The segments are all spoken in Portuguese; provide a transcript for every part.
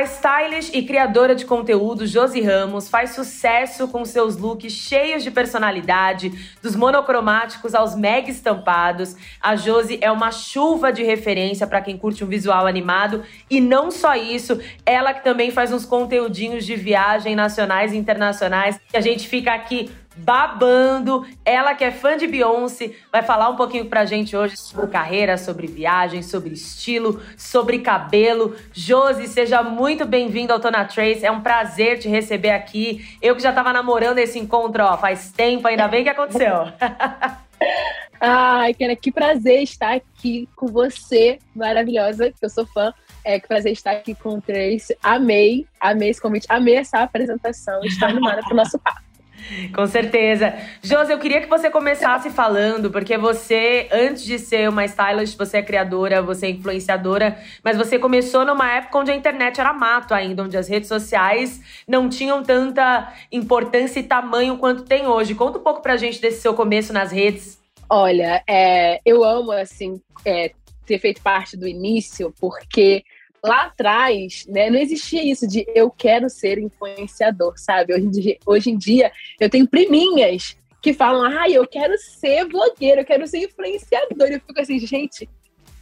A stylish e criadora de conteúdo Josi Ramos faz sucesso com seus looks cheios de personalidade, dos monocromáticos aos mega estampados. A Josi é uma chuva de referência para quem curte um visual animado e não só isso, ela que também faz uns conteúdinhos de viagem nacionais e internacionais a gente fica aqui babando. Ela que é fã de Beyoncé, vai falar um pouquinho pra gente hoje sobre carreira, sobre viagem, sobre estilo, sobre cabelo. Josi, seja muito bem-vindo ao Tona Trace. É um prazer te receber aqui. Eu que já tava namorando esse encontro, ó, faz tempo, ainda bem que aconteceu. Ai, Kena, que prazer estar aqui com você, maravilhosa, que eu sou fã. É que prazer estar aqui com o Trace. Amei, amei esse convite, amei essa apresentação. Estou animada para o nosso papo. Com certeza. Josi, eu queria que você começasse falando, porque você, antes de ser uma stylist, você é criadora, você é influenciadora, mas você começou numa época onde a internet era mato ainda, onde as redes sociais não tinham tanta importância e tamanho quanto tem hoje. Conta um pouco pra gente desse seu começo nas redes. Olha, é, eu amo, assim, é, ter feito parte do início, porque lá atrás, né, não existia isso de eu quero ser influenciador, sabe? Hoje em dia, hoje em dia eu tenho priminhas que falam, ai, ah, eu quero ser blogueira, eu quero ser influenciador. Eu fico assim, gente,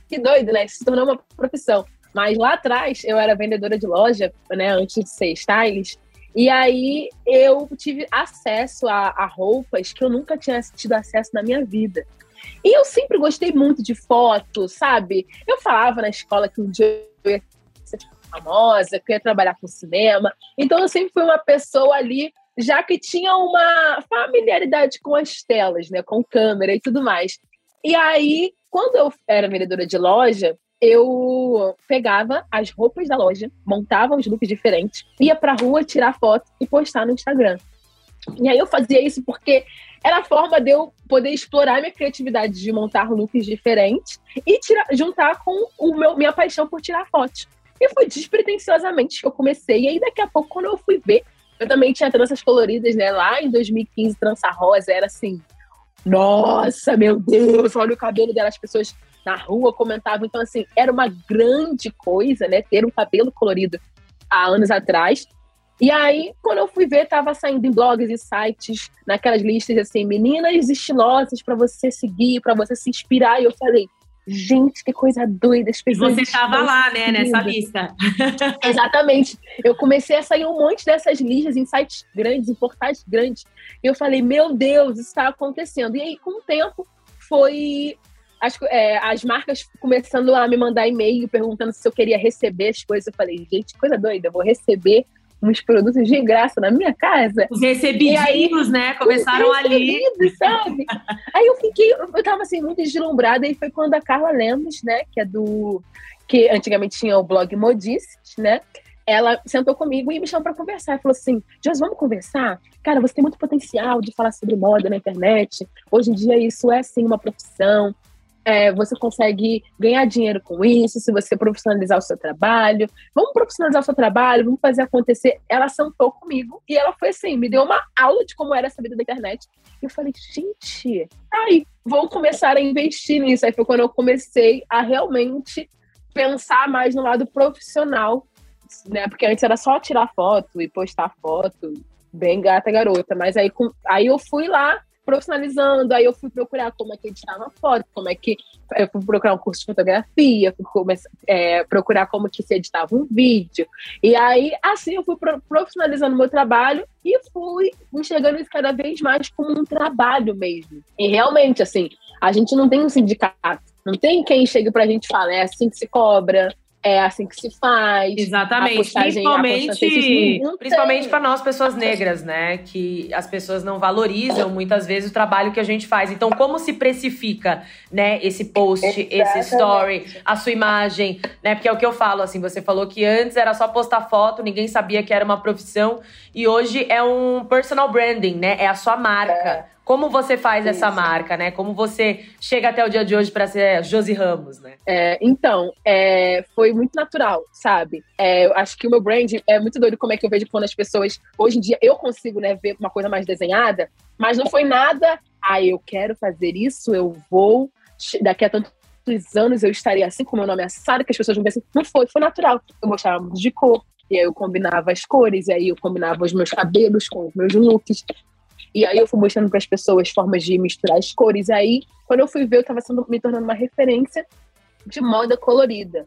que doido, né? Isso se tornou uma profissão. Mas lá atrás eu era vendedora de loja, né, antes de ser stylist. E aí eu tive acesso a, a roupas que eu nunca tinha tido acesso na minha vida. E eu sempre gostei muito de fotos, sabe? Eu falava na escola que um dia eu ia ser famosa, que eu ia trabalhar com cinema. Então eu sempre fui uma pessoa ali, já que tinha uma familiaridade com as telas, né? Com câmera e tudo mais. E aí, quando eu era vendedora de loja, eu pegava as roupas da loja, montava uns looks diferentes, ia pra rua tirar foto e postar no Instagram. E aí eu fazia isso porque era a forma de eu poder explorar minha criatividade de montar looks diferentes e tirar, juntar com o meu, minha paixão por tirar fotos. E foi despretensiosamente que eu comecei. E aí, daqui a pouco, quando eu fui ver, eu também tinha tranças coloridas, né? Lá em 2015, trança rosa era assim. Nossa, meu Deus, olha o cabelo dela. As pessoas na rua comentavam. Então, assim, era uma grande coisa, né? Ter um cabelo colorido há anos atrás. E aí, quando eu fui ver, tava saindo em blogs e sites, naquelas listas assim, meninas estilosas para você seguir, para você se inspirar. E eu falei, gente, que coisa doida. As pessoas você estava lá, né, nessa lista. Exatamente. Eu comecei a sair um monte dessas listas em sites grandes, em portais grandes. E eu falei, meu Deus, isso está acontecendo. E aí, com o tempo, foi as, é, as marcas começando a me mandar e-mail perguntando se eu queria receber as coisas. Eu falei, gente, coisa doida, eu vou receber uns produtos de graça na minha casa. Os recebidinhos, aí, né? Começaram ali. sabe? aí eu fiquei, eu tava assim, muito deslumbrada, e foi quando a Carla Lemos, né, que é do. que antigamente tinha o blog Modices, né? Ela sentou comigo e me chamou para conversar. E falou assim: Jos, vamos conversar? Cara, você tem muito potencial de falar sobre moda na internet. Hoje em dia, isso é sim uma profissão é, você consegue ganhar dinheiro com isso, se você profissionalizar o seu trabalho. Vamos profissionalizar o seu trabalho, vamos fazer acontecer. Ela sentou comigo e ela foi assim, me deu uma aula de como era essa vida da internet. E eu falei, gente, aí, vou começar a investir nisso. Aí foi quando eu comecei a realmente pensar mais no lado profissional, né? Porque antes era só tirar foto e postar foto, bem gata garota. Mas aí, aí eu fui lá profissionalizando. Aí eu fui procurar como é que editava foto, como é que. Eu fui procurar um curso de fotografia, fui começar, é, procurar como que se editava um vídeo. E aí, assim, eu fui profissionalizando meu trabalho e fui enxergando isso cada vez mais como um trabalho mesmo. E realmente, assim, a gente não tem um sindicato, não tem quem chegue pra gente e fale, é assim que se cobra, é assim que se faz. Exatamente. Principalmente, principalmente para nós, pessoas negras, né? Que as pessoas não valorizam muitas vezes o trabalho que a gente faz. Então, como se precifica, né, esse post, Exatamente. esse story, a sua imagem, né? Porque é o que eu falo, assim, você falou que antes era só postar foto, ninguém sabia que era uma profissão, e hoje é um personal branding, né? É a sua marca. É como você faz sim, essa marca, né? Como você chega até o dia de hoje para ser Josi Ramos, né? É, então, é, foi muito natural, sabe? É, eu acho que o meu brand é muito doido como é que eu vejo quando as pessoas. Hoje em dia eu consigo né, ver uma coisa mais desenhada, mas não foi nada. Ah, eu quero fazer isso, eu vou. Daqui a tantos anos eu estaria assim, com meu nome Sara, que as pessoas vão ver assim. Não foi, foi natural. Eu mostrava muito de cor, e aí eu combinava as cores, e aí eu combinava os meus cabelos com os meus looks. E aí eu fui mostrando para as pessoas formas de misturar as cores. E aí, quando eu fui ver, eu estava me tornando uma referência de moda colorida.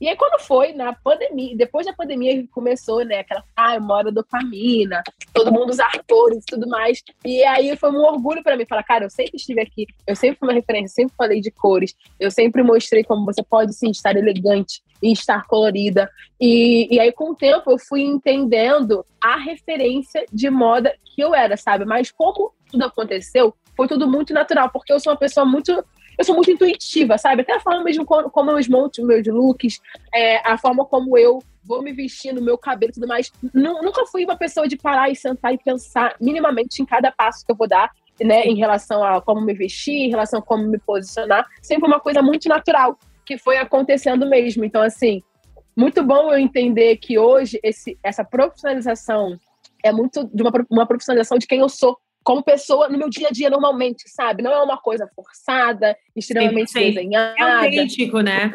E aí, quando foi na pandemia, depois da pandemia começou, né, aquela, ah, moda dopamina, todo mundo usar cores e tudo mais. E aí foi um orgulho para mim falar, cara, eu sempre estive aqui, eu sempre fui uma referência, sempre falei de cores, eu sempre mostrei como você pode sim estar elegante e estar colorida. E, e aí, com o tempo, eu fui entendendo a referência de moda que eu era, sabe? Mas como tudo aconteceu, foi tudo muito natural, porque eu sou uma pessoa muito eu sou muito intuitiva, sabe? Até a forma mesmo como, como eu desmonto meus looks, é, a forma como eu vou me vestindo, meu cabelo e tudo mais. Nunca fui uma pessoa de parar e sentar e pensar minimamente em cada passo que eu vou dar, né? Em relação a como me vestir, em relação a como me posicionar. Sempre uma coisa muito natural, que foi acontecendo mesmo. Então, assim, muito bom eu entender que hoje esse, essa profissionalização é muito de uma, uma profissionalização de quem eu sou, como pessoa no meu dia a dia normalmente, sabe? Não é uma coisa forçada, extremamente sim, sim. desenhada. É autêntico, né?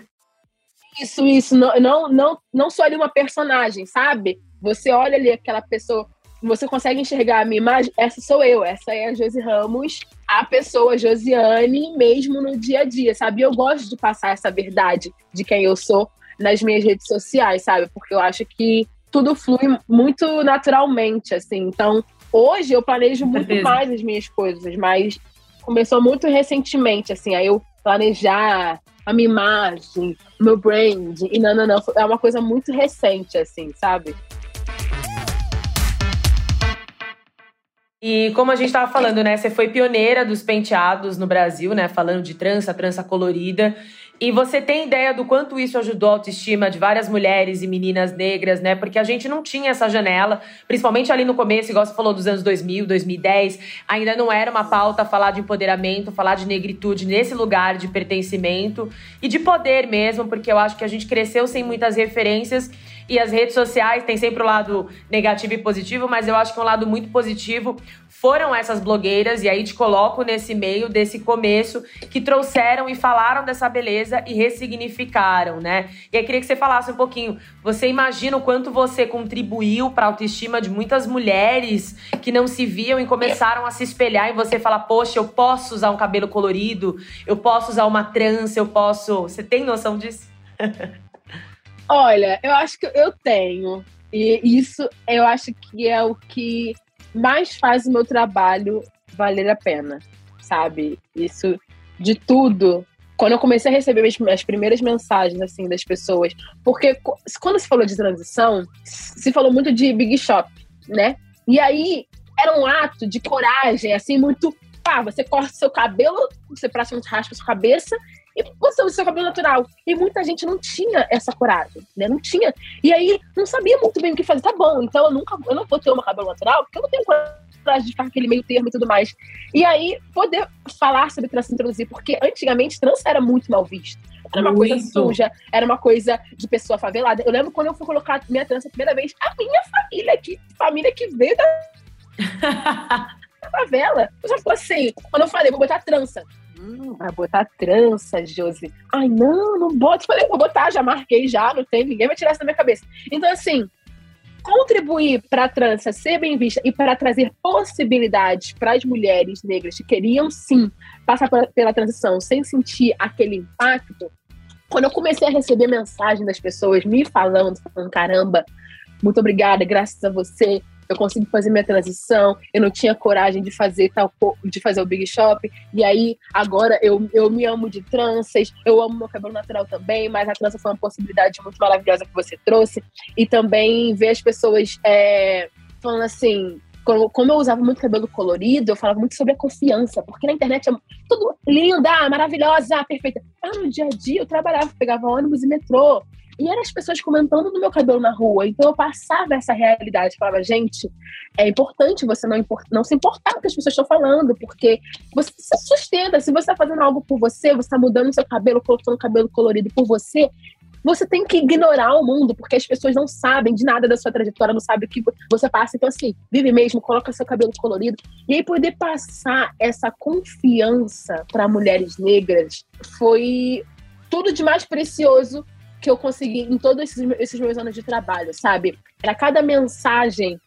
Isso, isso. Não, não, não, não sou ali uma personagem, sabe? Você olha ali aquela pessoa, você consegue enxergar a minha imagem, essa sou eu, essa é a Josi Ramos, a pessoa Josiane, mesmo no dia a dia, sabe? Eu gosto de passar essa verdade de quem eu sou nas minhas redes sociais, sabe? Porque eu acho que tudo flui muito naturalmente, assim. Então, Hoje eu planejo muito mais as minhas coisas, mas começou muito recentemente, assim, aí eu planejar a minha imagem, meu brand, e não, não, não, é uma coisa muito recente, assim, sabe? E como a gente estava falando, né? Você foi pioneira dos penteados no Brasil, né? Falando de trança, trança colorida. E você tem ideia do quanto isso ajudou a autoestima de várias mulheres e meninas negras, né? Porque a gente não tinha essa janela, principalmente ali no começo, igual você falou dos anos 2000, 2010, ainda não era uma pauta falar de empoderamento, falar de negritude nesse lugar de pertencimento e de poder mesmo, porque eu acho que a gente cresceu sem muitas referências e as redes sociais têm sempre o lado negativo e positivo, mas eu acho que um lado muito positivo foram essas blogueiras, e aí te coloco nesse meio desse começo, que trouxeram e falaram dessa beleza e ressignificaram, né? E aí queria que você falasse um pouquinho. Você imagina o quanto você contribuiu para a autoestima de muitas mulheres que não se viam e começaram a se espelhar em você falar: Poxa, eu posso usar um cabelo colorido, eu posso usar uma trança, eu posso. Você tem noção disso? Olha, eu acho que eu tenho. E isso eu acho que é o que mais faz o meu trabalho valer a pena, sabe? Isso de tudo. Quando eu comecei a receber as primeiras mensagens assim das pessoas, porque quando se falou de transição, se falou muito de big shop, né? E aí era um ato de coragem, assim, muito pá, você corta seu cabelo, você praticamente raspa sua cabeça você usa seu cabelo natural. E muita gente não tinha essa coragem, né? Não tinha. E aí não sabia muito bem o que fazer. Tá bom, então eu nunca, eu não vou ter uma cabelo natural, porque eu não tenho coragem de ficar aquele meio termo e tudo mais. E aí poder falar sobre trans introduzir, porque antigamente trans era muito mal visto. Era uma muito. coisa suja, era uma coisa de pessoa favelada. Eu lembro quando eu fui colocar minha trança a primeira vez, a minha família, que família que veio da favela. Eu já falei assim, quando eu falei, vou botar trança. Hum, vai botar trança, Josi. Ai, não, não bota. Falei, vou botar, já marquei, já, não tem, ninguém vai tirar isso da minha cabeça. Então, assim, contribuir para a trança ser bem vista e para trazer possibilidades para as mulheres negras que queriam sim passar pela transição sem sentir aquele impacto. Quando eu comecei a receber mensagem das pessoas me falando, falando, caramba, muito obrigada, graças a você eu consegui fazer minha transição, eu não tinha coragem de fazer tal de fazer o Big Shop, e aí agora eu, eu me amo de tranças, eu amo meu cabelo natural também, mas a trança foi uma possibilidade muito maravilhosa que você trouxe, e também ver as pessoas é, falando assim, como eu usava muito cabelo colorido, eu falava muito sobre a confiança, porque na internet é tudo linda, maravilhosa, perfeita. Ah, no dia a dia eu trabalhava, pegava ônibus e metrô. E eram as pessoas comentando no meu cabelo na rua. Então eu passava essa realidade. Falava, gente, é importante você não, import não se importar com o que as pessoas estão falando, porque você se sustenta. Se você está fazendo algo por você, você está mudando seu cabelo, colocando cabelo colorido por você, você tem que ignorar o mundo, porque as pessoas não sabem de nada da sua trajetória, não sabem o que você passa. Então, assim, vive mesmo, coloca seu cabelo colorido. E aí, poder passar essa confiança para mulheres negras foi tudo de mais precioso que eu consegui em todos esses, esses meus anos de trabalho, sabe? Era cada mensagem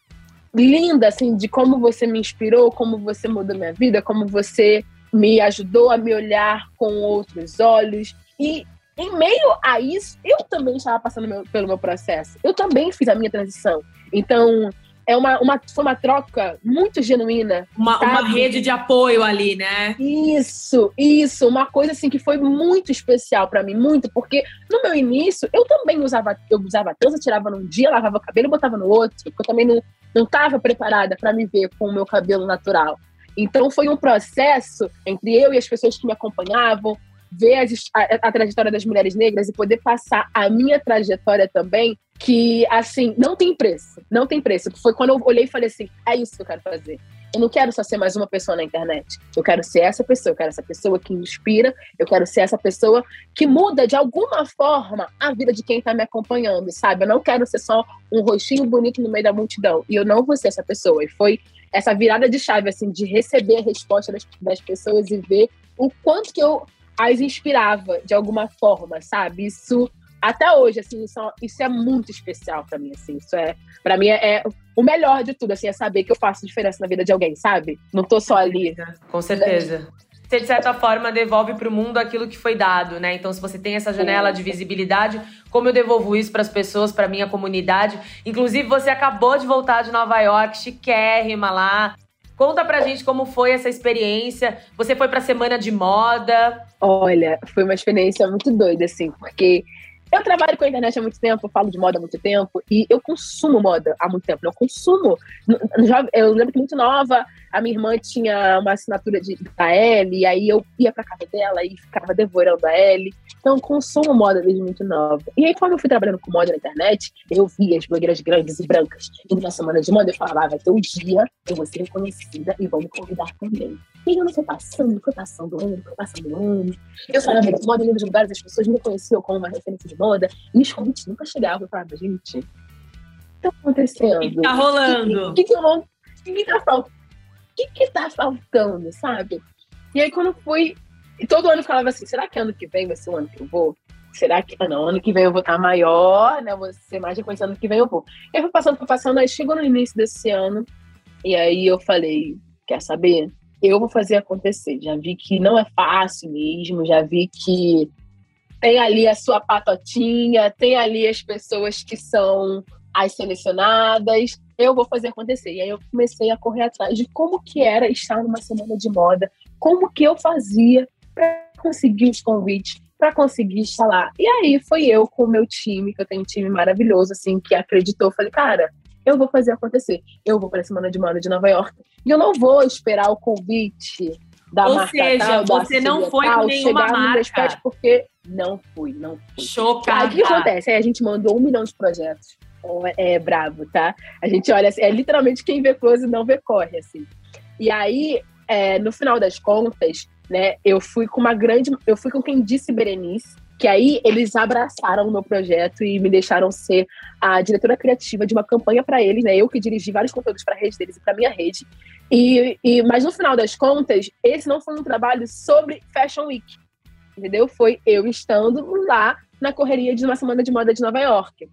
linda, assim, de como você me inspirou, como você mudou minha vida, como você me ajudou a me olhar com outros olhos. E em meio a isso, eu também estava passando meu, pelo meu processo. Eu também fiz a minha transição. Então, é uma, uma, foi uma troca muito genuína. Uma, uma, rede de apoio ali, né? Isso, isso. Uma coisa assim que foi muito especial para mim, muito, porque no meu início eu também usava, eu usava trança, tirava num dia, lavava o cabelo e botava no outro, porque eu também não, não estava preparada para me ver com o meu cabelo natural. Então foi um processo entre eu e as pessoas que me acompanhavam, ver as, a, a, trajetória das mulheres negras e poder passar a minha trajetória também, que, assim, não tem preço. Não tem preço. Foi quando eu olhei e falei assim: é isso que eu quero fazer. Eu não quero só ser mais uma pessoa na internet. Eu quero ser essa pessoa. Eu quero essa pessoa que inspira. Eu quero ser essa pessoa que muda de alguma forma a vida de quem está me acompanhando, sabe? Eu não quero ser só um rostinho bonito no meio da multidão. E eu não vou ser essa pessoa. E foi essa virada de chave, assim, de receber a resposta das, das pessoas e ver o quanto que eu as inspirava de alguma forma, sabe? Isso até hoje, assim, isso, é isso é muito especial para mim, assim, isso é, para mim é, é, o melhor de tudo, assim, é saber que eu faço diferença na vida de alguém, sabe? Não tô só ali. Com certeza. Você, de certa forma, devolve para o mundo aquilo que foi dado, né? Então, se você tem essa janela de visibilidade, como eu devolvo isso para as pessoas, para minha comunidade? Inclusive, você acabou de voltar de Nova York, chiquérrima lá, Conta pra gente como foi essa experiência. Você foi pra semana de moda? Olha, foi uma experiência muito doida, assim, porque eu trabalho com a internet há muito tempo, eu falo de moda há muito tempo e eu consumo moda há muito tempo. Eu consumo. Eu lembro que muito nova, a minha irmã tinha uma assinatura de, da L, e aí eu ia pra casa dela e ficava devorando a L. Então, eu consumo moda desde muito nova. E aí, quando eu fui trabalhando com moda na internet, eu via as blogueiras grandes e brancas indo na semana de moda, eu falava, vai ter um dia, eu vou ser reconhecida e vou me convidar também. E ano foi passando, foi passando ano, foi passando ano. Eu falava moda em lugares, as pessoas me conheciam como uma referência de moda, e os convites nunca chegavam. Eu falava, gente, o que tá acontecendo? O que tá rolando? O que, que, que, que, tá faltando? O que, que tá faltando, sabe? E aí, quando fui. E todo ano eu falava assim: será que ano que vem vai ser o ano que eu vou? Será que. Ah, não, ano que vem eu vou estar maior, né? Vou ser mais reconhecida ano que vem eu vou. E aí, fui passando, fui passando, aí chegou no início desse ano, e aí eu falei: quer saber? eu vou fazer acontecer. Já vi que não é fácil mesmo, já vi que tem ali a sua patotinha, tem ali as pessoas que são as selecionadas. Eu vou fazer acontecer. E aí eu comecei a correr atrás de como que era estar numa semana de moda, como que eu fazia para conseguir os convites, para conseguir estar lá. E aí foi eu com o meu time, que eu tenho um time maravilhoso, assim, que acreditou. Falei, cara, eu vou fazer acontecer. Eu vou para a Semana de Moda de Nova York. E eu não vou esperar o convite da Ou marca seja, tal, você não foi tal, com nenhuma marca. Porque não fui, não fui. Chocada. Aí o que acontece? Aí a gente mandou um milhão de projetos. É, é bravo, tá? A gente olha assim, é literalmente quem vê close não vê corre, assim. E aí, é, no final das contas, né, eu fui com uma grande. Eu fui com quem disse Berenice, que aí eles abraçaram o meu projeto e me deixaram ser a diretora criativa de uma campanha para eles, né? Eu que dirigi vários conteúdos para a rede deles e para minha rede. E, e, mas no final das contas, esse não foi um trabalho sobre Fashion Week, entendeu? Foi eu estando lá na correria de uma semana de moda de Nova York.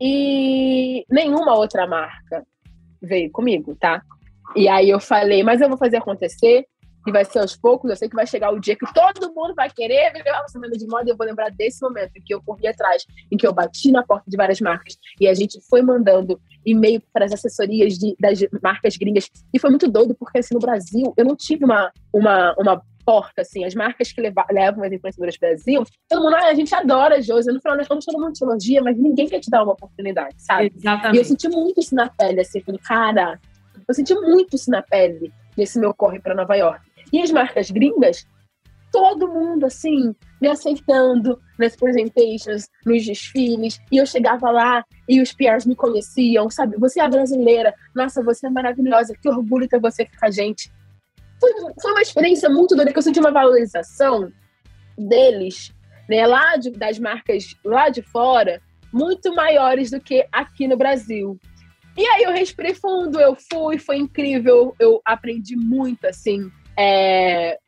E nenhuma outra marca veio comigo, tá? E aí eu falei, mas eu vou fazer acontecer. e vai ser aos poucos. Eu sei que vai chegar o dia que todo mundo vai querer ver uma semana de moda. E eu vou lembrar desse momento em que eu corri atrás, em que eu bati na porta de várias marcas e a gente foi mandando e-mail para as assessorias de, das marcas gringas. E foi muito doido, porque assim, no Brasil eu não tive uma, uma, uma porta, assim, as marcas que leva, levam as influenciadoras para o Brasil, todo mundo, ah, a gente adora a Josi, no final das contas todo mundo te elogia, mas ninguém quer te dar uma oportunidade, sabe? Exatamente. E eu senti muito isso na pele, assim, falei, cara, eu senti muito isso na pele nesse meu corre para Nova York. E as marcas gringas, todo mundo, assim, me aceitando nas presentations, nos desfiles. E eu chegava lá e os PRs me conheciam, sabe? Você é brasileira, nossa, você é maravilhosa, que orgulho ter você aqui com a gente. Foi, foi uma experiência muito doida, que eu senti uma valorização deles, né, lá de, das marcas lá de fora, muito maiores do que aqui no Brasil. E aí eu respirei fundo, eu fui, foi incrível, eu aprendi muito, assim. É...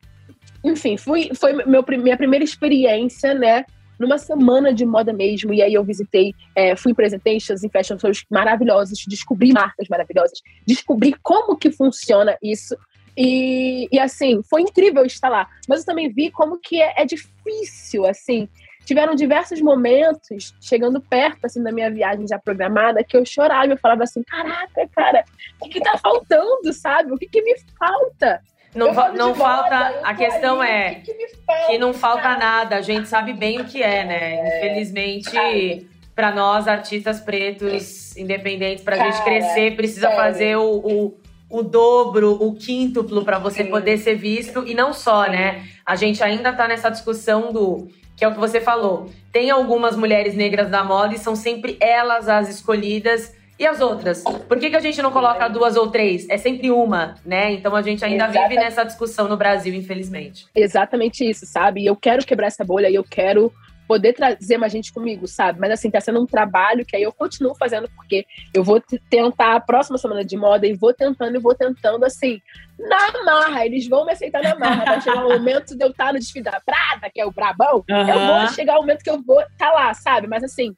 Enfim, fui, foi meu, minha primeira experiência, né? Numa semana de moda mesmo, e aí eu visitei, é, fui em presentations, em fashion shows maravilhosos, descobri marcas maravilhosas, descobri como que funciona isso. E, e assim, foi incrível estar lá. Mas eu também vi como que é, é difícil, assim, tiveram diversos momentos, chegando perto assim da minha viagem já programada, que eu chorava, eu falava assim, caraca, cara, o que, que tá faltando, sabe? O que, que me falta? Não, fa não falta. A questão é que, que, que, não falta cara? nada. A gente sabe bem o que é, né? É, Infelizmente, para nós, artistas pretos, independentes, para a gente crescer, precisa sério. fazer o, o, o, dobro, o quíntuplo para você Sim. poder ser visto. E não só, Sim. né? A gente ainda tá nessa discussão do que é o que você falou. Tem algumas mulheres negras da moda e são sempre elas as escolhidas. E as outras? Por que, que a gente não coloca duas ou três? É sempre uma, né? Então a gente ainda Exatamente. vive nessa discussão no Brasil, infelizmente. Exatamente isso, sabe? E eu quero quebrar essa bolha e eu quero poder trazer mais gente comigo, sabe? Mas assim, tá sendo um trabalho que aí eu continuo fazendo, porque eu vou tentar a próxima semana de moda e vou tentando e vou tentando, assim, na marra. Eles vão me aceitar na marra. Vai chegar o momento de eu estar no desfile da Prada, que é o Brabão, uhum. eu vou chegar o momento que eu vou estar tá lá, sabe? Mas assim,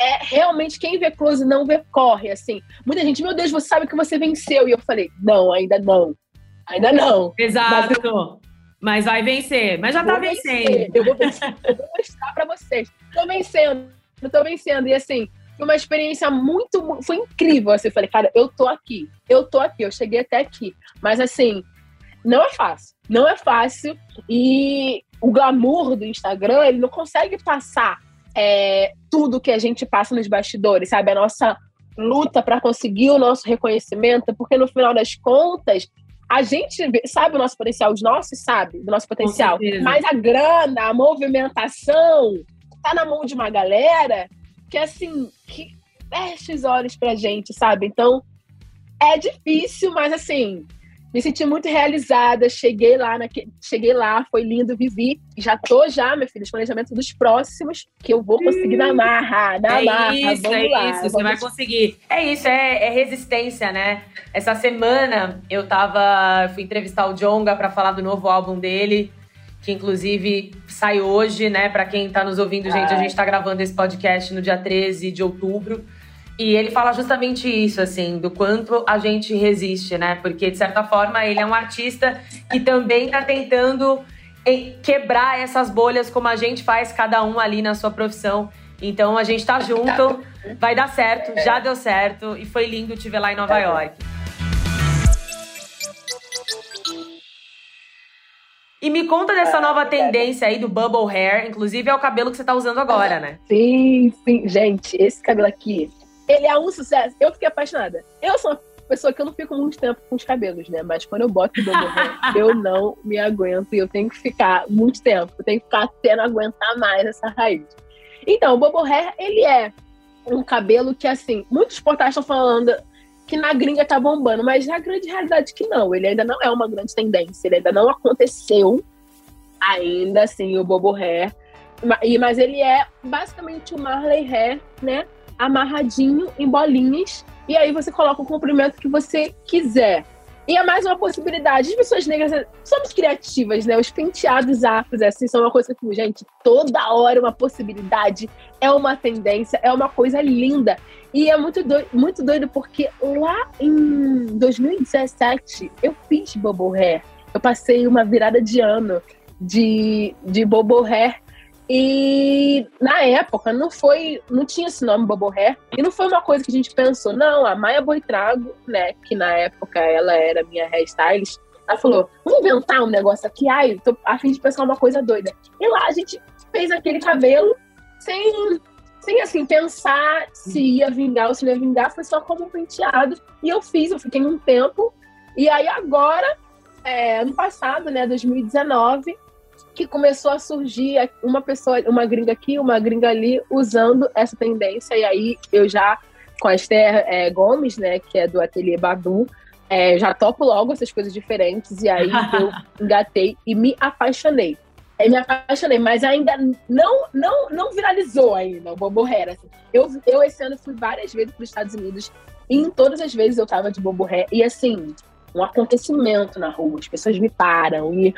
é realmente quem vê close não vê corre, assim. Muita gente, meu Deus, você sabe que você venceu. E eu falei, não, ainda não. Ainda não. Exato. Mas mas vai vencer. Mas já tá vencendo. Eu vou, vencer. eu vou mostrar pra vocês. Tô vencendo. Eu tô vencendo. E assim, foi uma experiência muito. Foi incrível. Assim, eu falei, cara, eu tô aqui. Eu tô aqui. Eu cheguei até aqui. Mas assim, não é fácil. Não é fácil. E o glamour do Instagram, ele não consegue passar é, tudo que a gente passa nos bastidores, sabe? A nossa luta para conseguir o nosso reconhecimento, porque no final das contas, a gente sabe o nosso potencial, os nossos sabem do nosso potencial, mas a grana, a movimentação tá na mão de uma galera que assim, que fecha os olhos pra gente, sabe? Então, é difícil, mas assim, me senti muito realizada. Cheguei lá, naque... cheguei lá, foi lindo, vivi. Já tô já, meu filho, os planejamentos dos próximos, que eu vou conseguir na marra, na é marra. Isso, Vamos é lá, isso, você vai conseguir. É isso, é, é, resistência, né? Essa semana eu tava, fui entrevistar o Jonga para falar do novo álbum dele, que inclusive sai hoje, né? Para quem tá nos ouvindo, gente, Ai. a gente tá gravando esse podcast no dia 13 de outubro. E ele fala justamente isso, assim, do quanto a gente resiste, né? Porque, de certa forma, ele é um artista que também tá tentando quebrar essas bolhas como a gente faz, cada um ali na sua profissão. Então a gente tá junto, vai dar certo, já deu certo e foi lindo te ver lá em Nova York. E me conta dessa nova tendência aí do bubble hair, inclusive é o cabelo que você tá usando agora, né? Sim, sim, gente, esse cabelo aqui ele é um sucesso. Eu fiquei apaixonada. Eu sou uma pessoa que eu não fico muito tempo com os cabelos, né? Mas quando eu boto o bambu, eu não me aguento e eu tenho que ficar muito tempo. Eu tenho que ficar até não aguentar mais essa raiz. Então, o bobo hair, ele é um cabelo que, assim, muitos portais estão falando que na gringa tá bombando, mas a grande realidade que não. Ele ainda não é uma grande tendência, ele ainda não aconteceu ainda, assim, o bobo hair. Mas ele é basicamente o Marley hair, né? Amarradinho em bolinhas. E aí você coloca o comprimento que você quiser. E é mais uma possibilidade. As pessoas negras somos criativas, né? Os penteados afros, assim, são uma coisa que, gente, toda hora uma possibilidade, é uma tendência, é uma coisa linda. E é muito doido, muito doido porque lá em 2017 eu fiz bubble hair. eu passei uma virada de ano de, de bobo hair e na época não foi, não tinha esse nome Bobo Hair, e não foi uma coisa que a gente pensou, não, a Maia Boitrago, né, que na época ela era minha hairstylist, ela falou, vamos inventar um negócio aqui, ai, tô a fim de pensar uma coisa doida. E lá a gente fez aquele cabelo sem, sem assim, pensar se ia vingar ou se não ia vingar, foi só como um penteado, e eu fiz, eu fiquei um tempo, e aí agora, é, ano passado, né, 2019, que começou a surgir uma pessoa, uma gringa aqui, uma gringa ali, usando essa tendência. E aí eu já, com a Esther é, Gomes, né, que é do Ateliê Badu, é, já topo logo essas coisas diferentes. E aí eu engatei e me apaixonei. Eu me apaixonei, mas ainda não não não viralizou ainda o Bobo Hair. Assim. Eu, eu esse ano fui várias vezes para os Estados Unidos e em todas as vezes eu tava de Bobo Hair. E assim, um acontecimento na rua. As pessoas me param e.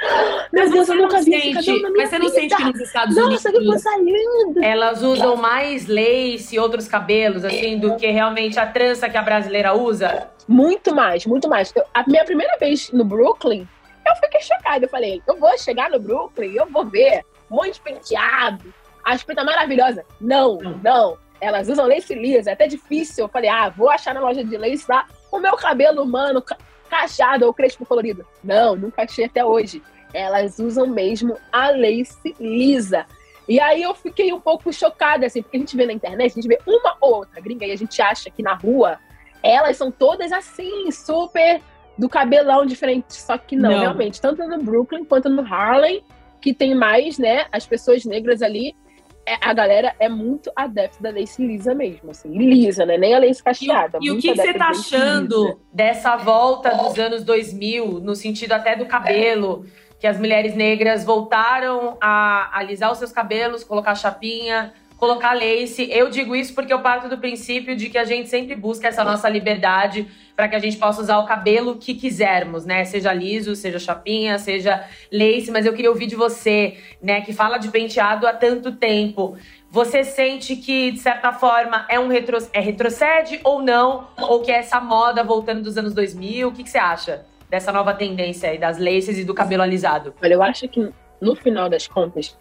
Meu Deus, eu nunca vi sente, esse Mas você não sente que nos Estados Unidos. Nossa, que linda! Elas usam mais lace e outros cabelos, assim, do que realmente a trança que a brasileira usa? Muito mais, muito mais. Eu, a minha primeira vez no Brooklyn, eu fiquei chocada. Eu falei, eu vou chegar no Brooklyn, eu vou ver um monte de penteado, as pintas maravilhosas. Não, não. Elas usam lace lisa, é até difícil. Eu falei, ah, vou achar na loja de lace lá o meu cabelo humano cachado ou crespo colorido. Não, nunca achei até hoje. Elas usam mesmo a lace lisa. E aí eu fiquei um pouco chocada, assim, porque a gente vê na internet, a gente vê uma ou outra gringa e a gente acha que na rua elas são todas assim, super do cabelão diferente. Só que não, não. realmente, tanto no Brooklyn quanto no Harlem, que tem mais, né, as pessoas negras ali, a galera é muito adepta da lace lisa mesmo, assim, lisa, né? Nem a lace cacheada. E, e o que, que você tá achando lisa. dessa volta dos anos 2000, no sentido até do cabelo, que as mulheres negras voltaram a alisar os seus cabelos, colocar chapinha, colocar lace. Eu digo isso porque eu parto do princípio de que a gente sempre busca essa nossa liberdade para que a gente possa usar o cabelo que quisermos, né? Seja liso, seja chapinha, seja lace, mas eu queria ouvir de você, né, que fala de penteado há tanto tempo. Você sente que, de certa forma, é um retro... é retrocede ou não? Ou que é essa moda voltando dos anos 2000? O que, que você acha dessa nova tendência aí das laces e do cabelo alisado? Olha, eu acho que, no final das contas,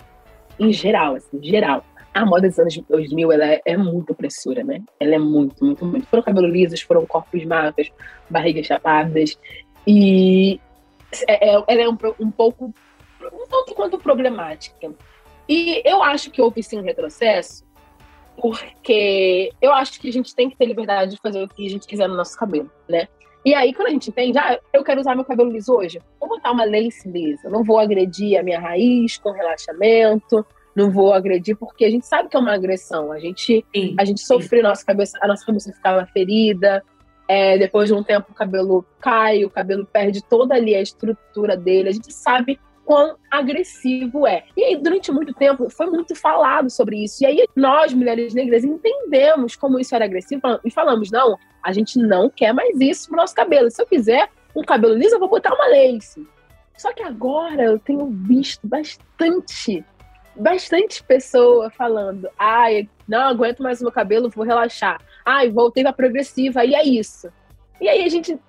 em geral, assim, geral, a moda dos anos 2000 ela é, é, muito opressora, né? Ela é muito, muito, muito. Foram cabelos lisos, foram corpos magros, barrigas chapadas. E é, é, ela é um, um pouco, um tanto quanto problemática. E eu acho que houve sim um retrocesso, porque eu acho que a gente tem que ter liberdade de fazer o que a gente quiser no nosso cabelo, né? E aí, quando a gente entende, ah, eu quero usar meu cabelo liso hoje, vou botar uma lace lisa, não vou agredir a minha raiz com relaxamento, não vou agredir, porque a gente sabe que é uma agressão. A gente, sim, a gente sofreu, nossa cabeça, a nossa cabeça ficava ferida. É, depois de um tempo o cabelo cai, o cabelo perde toda ali a estrutura dele. A gente sabe quão agressivo é. E aí, durante muito tempo, foi muito falado sobre isso. E aí, nós, mulheres negras, entendemos como isso era agressivo e falamos: não, a gente não quer mais isso pro nosso cabelo. Se eu quiser um cabelo liso, eu vou botar uma lace. Só que agora eu tenho visto bastante bastante pessoa falando: ai, não aguento mais o meu cabelo, vou relaxar. Ai, voltei pra progressiva, e é isso. E aí a gente.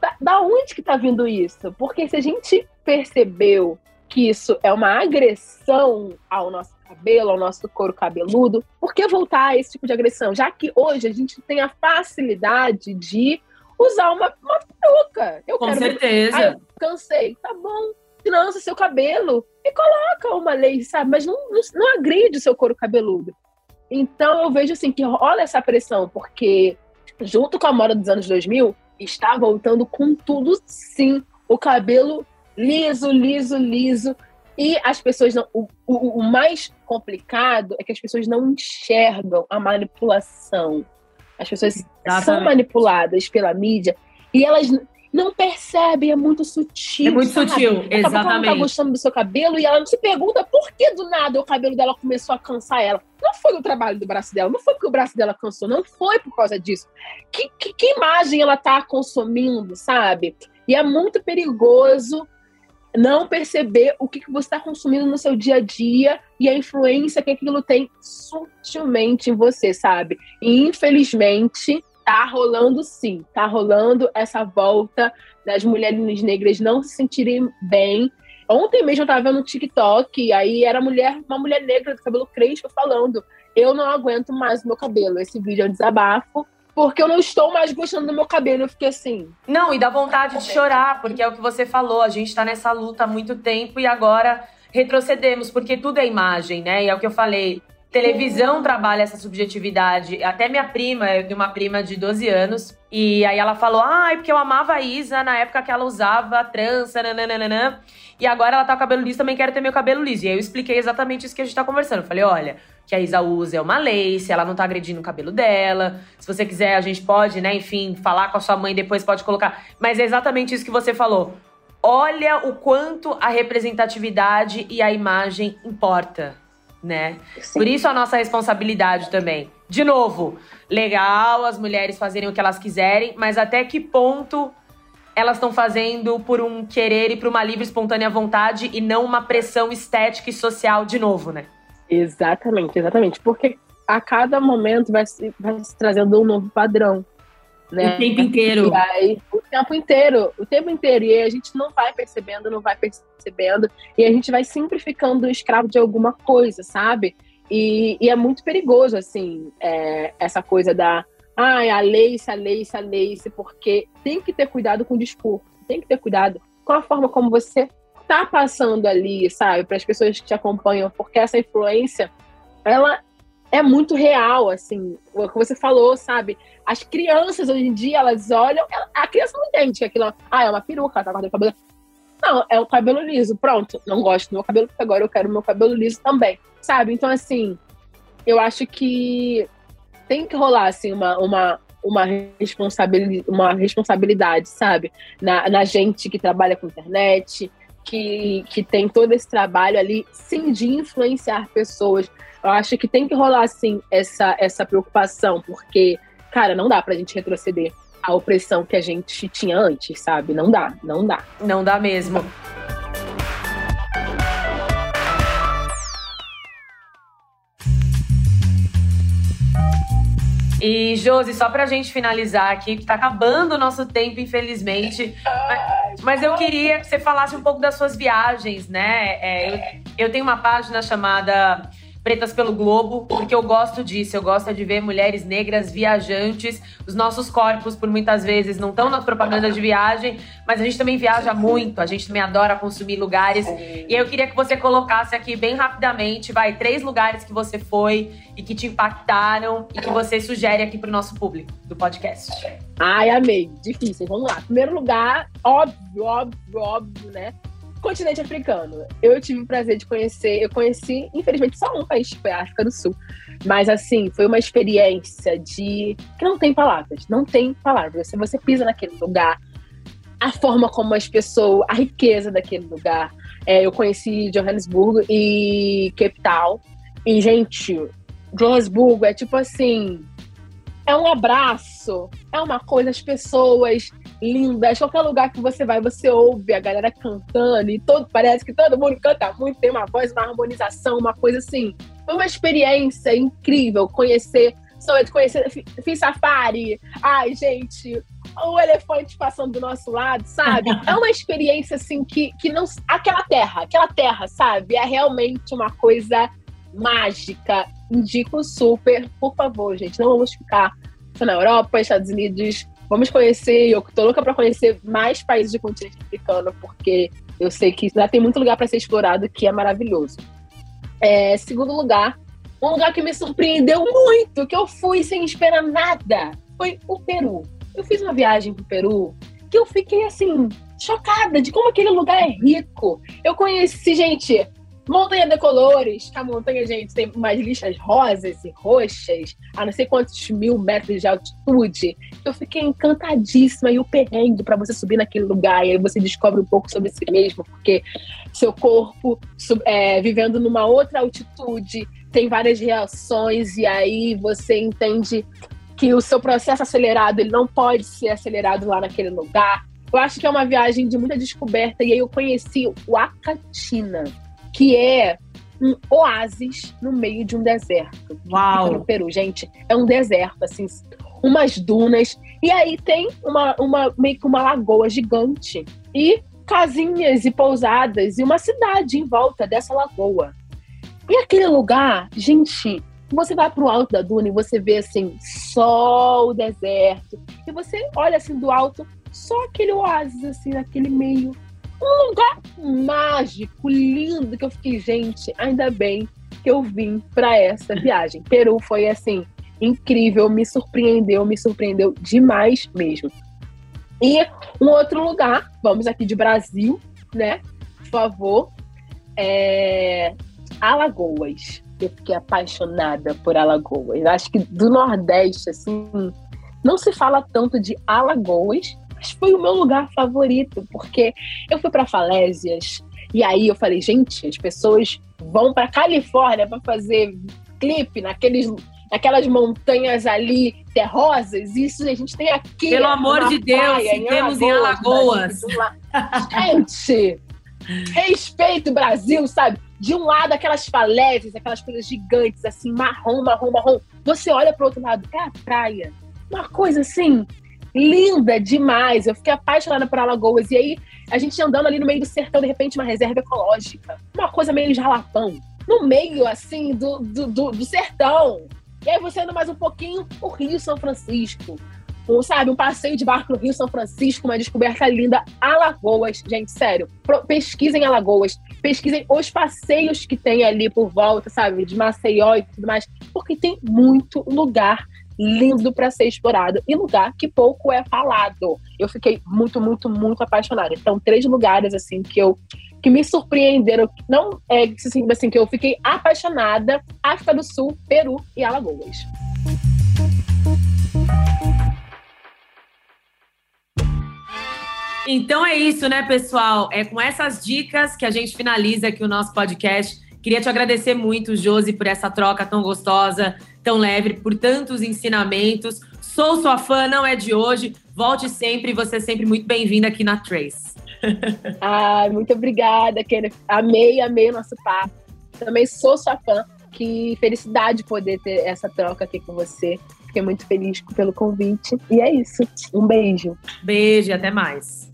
Da, da onde que tá vindo isso? Porque se a gente percebeu que isso é uma agressão ao nosso cabelo, ao nosso couro cabeludo, por que voltar a esse tipo de agressão? Já que hoje a gente tem a facilidade de usar uma, uma peruca. Eu Com quero certeza. Ai, cansei. Tá bom, trança seu cabelo e coloca uma lei, sabe? Mas não, não, não agride o seu couro cabeludo. Então eu vejo assim que rola essa pressão, porque junto com a moda dos anos 2000, está voltando com tudo sim. O cabelo liso, liso, liso. E as pessoas não. O, o, o mais complicado é que as pessoas não enxergam a manipulação. As pessoas Exatamente. são manipuladas pela mídia e elas não percebe, é muito sutil. É muito sabe? sutil, exatamente. Ela não tá gostando do seu cabelo e ela não se pergunta por que do nada o cabelo dela começou a cansar ela. Não foi o trabalho do braço dela, não foi porque o braço dela cansou, não foi por causa disso. Que, que, que imagem ela tá consumindo, sabe? E é muito perigoso não perceber o que, que você está consumindo no seu dia a dia e a influência que aquilo tem sutilmente em você, sabe? E infelizmente tá rolando sim, tá rolando essa volta das mulheres negras não se sentirem bem. Ontem mesmo eu tava vendo um TikTok, aí era mulher, uma mulher negra de cabelo crespo falando: Eu não aguento mais o meu cabelo. Esse vídeo é um desabafo, porque eu não estou mais gostando do meu cabelo. Eu fiquei assim. Não, e dá vontade de chorar, porque é o que você falou. A gente tá nessa luta há muito tempo e agora retrocedemos, porque tudo é imagem, né? E é o que eu falei. Televisão trabalha essa subjetividade. Até minha prima, eu tenho uma prima de 12 anos, e aí ela falou: ah, é porque eu amava a Isa na época que ela usava trança, nananana. E agora ela tá com cabelo liso, também quero ter meu cabelo liso. E aí eu expliquei exatamente isso que a gente tá conversando. Eu falei: olha, que a Isa usa é uma lace, ela não tá agredindo o cabelo dela. Se você quiser, a gente pode, né, enfim, falar com a sua mãe depois, pode colocar. Mas é exatamente isso que você falou. Olha o quanto a representatividade e a imagem importa né? Sim. Por isso a nossa responsabilidade também. De novo, legal as mulheres fazerem o que elas quiserem, mas até que ponto elas estão fazendo por um querer e por uma livre espontânea vontade e não uma pressão estética e social de novo, né? Exatamente, exatamente. Porque a cada momento vai se, vai se trazendo um novo padrão. Né? O tempo inteiro. Aí, o tempo inteiro, o tempo inteiro. E a gente não vai percebendo, não vai percebendo. E a gente vai sempre ficando escravo de alguma coisa, sabe? E, e é muito perigoso, assim, é, essa coisa da. Ai, ah, a Leice, a Leice, a Leice, porque tem que ter cuidado com o discurso, tem que ter cuidado com a forma como você tá passando ali, sabe, para as pessoas que te acompanham, porque essa influência, ela é muito real, assim, o que você falou, sabe? As crianças hoje em dia, elas olham, a criança não entende que aquilo, ah, é uma peruca, ela tá cortando o cabelo. Não, é o cabelo liso, pronto. Não gosto do meu cabelo, agora eu quero o meu cabelo liso também, sabe? Então, assim, eu acho que tem que rolar, assim, uma, uma, uma, responsabilidade, uma responsabilidade, sabe? Na, na gente que trabalha com internet, que, que tem todo esse trabalho ali, sim, de influenciar pessoas eu acho que tem que rolar, assim, essa, essa preocupação, porque, cara, não dá pra gente retroceder a opressão que a gente tinha antes, sabe? Não dá, não dá. Não dá mesmo. E, Josi, só pra gente finalizar aqui, que tá acabando o nosso tempo, infelizmente. Mas, mas eu queria que você falasse um pouco das suas viagens, né? É, eu, eu tenho uma página chamada Pretas pelo Globo, porque eu gosto disso. Eu gosto de ver mulheres negras viajantes. Os nossos corpos, por muitas vezes, não estão nas propagandas de viagem, mas a gente também viaja muito. A gente também adora consumir lugares. E eu queria que você colocasse aqui bem rapidamente, vai, três lugares que você foi e que te impactaram e que você sugere aqui para o nosso público do podcast. Ai, amei. Difícil. Vamos lá. Primeiro lugar, óbvio, óbvio, óbvio, né? Continente africano. Eu tive o prazer de conhecer, eu conheci, infelizmente, só um país, que foi a África do Sul. Mas, assim, foi uma experiência de. que não tem palavras, não tem palavras. Se você pisa naquele lugar, a forma como as pessoas, a riqueza daquele lugar. É, eu conheci Johannesburgo e Cape Town. E, gente, Johannesburgo é tipo assim. É um abraço, é uma coisa, as pessoas lindas. Qualquer lugar que você vai, você ouve a galera cantando e todo, parece que todo mundo canta muito, tem uma voz, uma harmonização, uma coisa assim. Foi uma experiência incrível conhecer. Só de conhecer, fiz safari. Ai, gente, o elefante passando do nosso lado, sabe? É uma experiência assim que, que não. Aquela terra, aquela terra, sabe? É realmente uma coisa mágica. Indico super. Por favor, gente, não vamos ficar na Europa, Estados Unidos, Vamos conhecer, eu tô louca para conhecer mais países do continente africano, porque eu sei que lá tem muito lugar para ser explorado que é maravilhoso. É, segundo lugar, um lugar que me surpreendeu muito, que eu fui sem esperar nada, foi o Peru. Eu fiz uma viagem pro Peru que eu fiquei assim, chocada de como aquele lugar é rico. Eu conheci, gente, Montanha de Colores, que a montanha, gente, tem umas lixas rosas e roxas, a não sei quantos mil metros de altitude. Eu fiquei encantadíssima. E o perrengue para você subir naquele lugar, e aí você descobre um pouco sobre si mesmo, porque seu corpo, é, vivendo numa outra altitude, tem várias reações, e aí você entende que o seu processo acelerado ele não pode ser acelerado lá naquele lugar. Eu acho que é uma viagem de muita descoberta, e aí eu conheci o Acatina que é um oásis no meio de um deserto. Uau! No Peru, gente. É um deserto, assim, umas dunas. E aí tem uma, uma meio que uma lagoa gigante. E casinhas e pousadas e uma cidade em volta dessa lagoa. E aquele lugar, gente, você vai para o alto da duna e você vê assim, só o deserto. E você olha assim do alto, só aquele oásis assim, naquele meio. Um lugar mágico, lindo, que eu fiquei, gente, ainda bem que eu vim para essa viagem. Peru foi assim, incrível, me surpreendeu, me surpreendeu demais mesmo. E um outro lugar, vamos aqui de Brasil, né? Por favor. É... Alagoas. Eu fiquei apaixonada por Alagoas. Acho que do Nordeste, assim, não se fala tanto de Alagoas, mas foi o meu lugar favorito, porque eu fui para Falésias e aí eu falei, gente, as pessoas vão para Califórnia para fazer clipe naqueles naquelas montanhas ali terrosas, isso a gente tem aqui. Pelo amor de Deus, praia, em temos em Alagoas. Gente, respeito o Brasil, sabe? De um lado, aquelas falésias, aquelas coisas gigantes, assim, marrom, marrom, marrom. Você olha pro outro lado, é a praia. Uma coisa assim, linda demais. Eu fiquei apaixonada por Alagoas. E aí, a gente andando ali no meio do sertão, de repente, uma reserva ecológica. Uma coisa meio jalapão. No meio, assim, do, do, do, do sertão. E aí você anda mais um pouquinho, o Rio São Francisco. Um, sabe, um passeio de barco no Rio São Francisco, uma descoberta linda. Alagoas, gente, sério. Pesquisem Alagoas. Pesquisem os passeios que tem ali por volta, sabe, de Maceió e tudo mais. Porque tem muito lugar lindo para ser explorado e lugar que pouco é falado. Eu fiquei muito, muito, muito apaixonada. Então, três lugares assim que eu que me surpreenderam, não é assim, assim que eu fiquei apaixonada, África do Sul, Peru e Alagoas. Então é isso, né, pessoal? É com essas dicas que a gente finaliza aqui o nosso podcast. Queria te agradecer muito, Josi, por essa troca tão gostosa, tão leve, por tantos ensinamentos. Sou sua fã, não é de hoje. Volte sempre, você é sempre muito bem-vinda aqui na Trace. Ai, muito obrigada, Kenneth. Amei, amei o nosso papo. Também sou sua fã. Que felicidade poder ter essa troca aqui com você. Fiquei muito feliz pelo convite. E é isso. Um beijo. Beijo e até mais.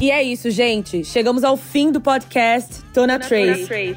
E é isso, gente. Chegamos ao fim do podcast Tona Trace.